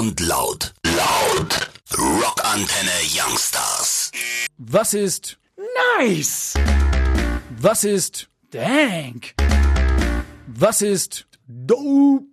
und laut. Laut. Rockantenne Youngstars. Was ist Nice! Was ist Dank! Was ist dope?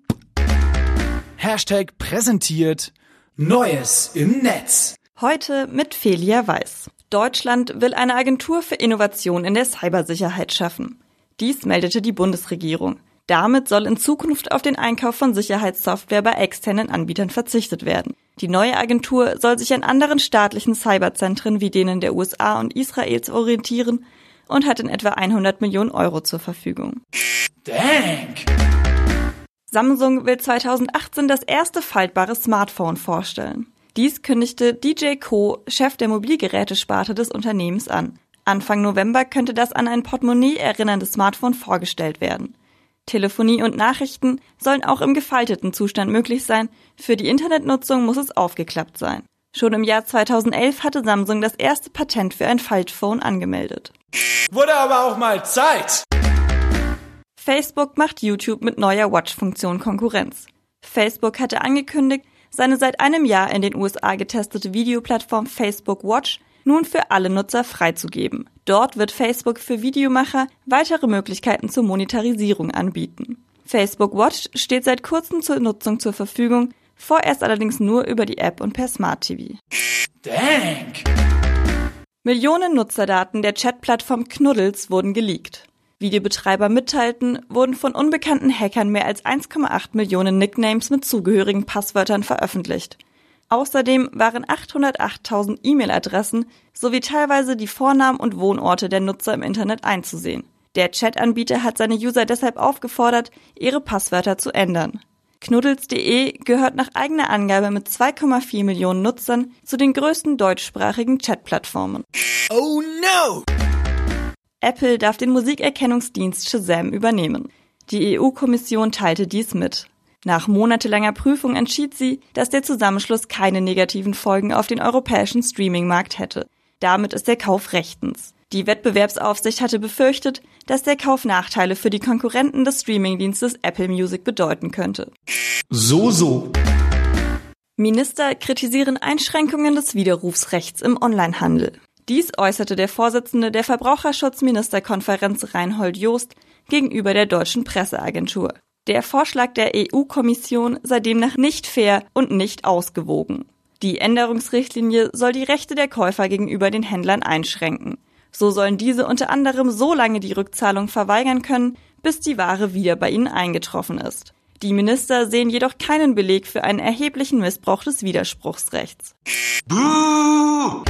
Hashtag präsentiert Neues im Netz. Heute mit Felia Weiß. Deutschland will eine Agentur für Innovation in der Cybersicherheit schaffen. Dies meldete die Bundesregierung. Damit soll in Zukunft auf den Einkauf von Sicherheitssoftware bei externen Anbietern verzichtet werden. Die neue Agentur soll sich an anderen staatlichen Cyberzentren wie denen der USA und Israels orientieren und hat in etwa 100 Millionen Euro zur Verfügung. Dank! Samsung will 2018 das erste faltbare Smartphone vorstellen. Dies kündigte DJ Co., Chef der Mobilgerätesparte des Unternehmens, an. Anfang November könnte das an ein Portemonnaie erinnernde Smartphone vorgestellt werden. Telefonie und Nachrichten sollen auch im gefalteten Zustand möglich sein. Für die Internetnutzung muss es aufgeklappt sein. Schon im Jahr 2011 hatte Samsung das erste Patent für ein Faltphone angemeldet. Wurde aber auch mal Zeit! Facebook macht YouTube mit neuer Watch-Funktion Konkurrenz. Facebook hatte angekündigt, seine seit einem Jahr in den USA getestete Videoplattform Facebook Watch nun für alle Nutzer freizugeben. Dort wird Facebook für Videomacher weitere Möglichkeiten zur Monetarisierung anbieten. Facebook Watch steht seit kurzem zur Nutzung zur Verfügung, vorerst allerdings nur über die App und per Smart TV. Dank! Millionen Nutzerdaten der Chatplattform Knuddels wurden geleakt. Wie die Betreiber mitteilten, wurden von unbekannten Hackern mehr als 1,8 Millionen Nicknames mit zugehörigen Passwörtern veröffentlicht. Außerdem waren 808.000 E-Mail-Adressen sowie teilweise die Vornamen und Wohnorte der Nutzer im Internet einzusehen. Der Chat-Anbieter hat seine User deshalb aufgefordert, ihre Passwörter zu ändern. Knuddels.de gehört nach eigener Angabe mit 2,4 Millionen Nutzern zu den größten deutschsprachigen Chat-Plattformen. Oh no! Apple darf den Musikerkennungsdienst Shazam übernehmen. Die EU-Kommission teilte dies mit. Nach monatelanger Prüfung entschied sie, dass der Zusammenschluss keine negativen Folgen auf den europäischen Streaming-Markt hätte. Damit ist der Kauf rechtens. Die Wettbewerbsaufsicht hatte befürchtet, dass der Kauf Nachteile für die Konkurrenten des Streamingdienstes Apple Music bedeuten könnte. So, so. Minister kritisieren Einschränkungen des Widerrufsrechts im Onlinehandel. Dies äußerte der Vorsitzende der Verbraucherschutzministerkonferenz Reinhold Joost gegenüber der deutschen Presseagentur. Der Vorschlag der EU-Kommission sei demnach nicht fair und nicht ausgewogen. Die Änderungsrichtlinie soll die Rechte der Käufer gegenüber den Händlern einschränken. So sollen diese unter anderem so lange die Rückzahlung verweigern können, bis die Ware wieder bei ihnen eingetroffen ist. Die Minister sehen jedoch keinen Beleg für einen erheblichen Missbrauch des Widerspruchsrechts. Buh!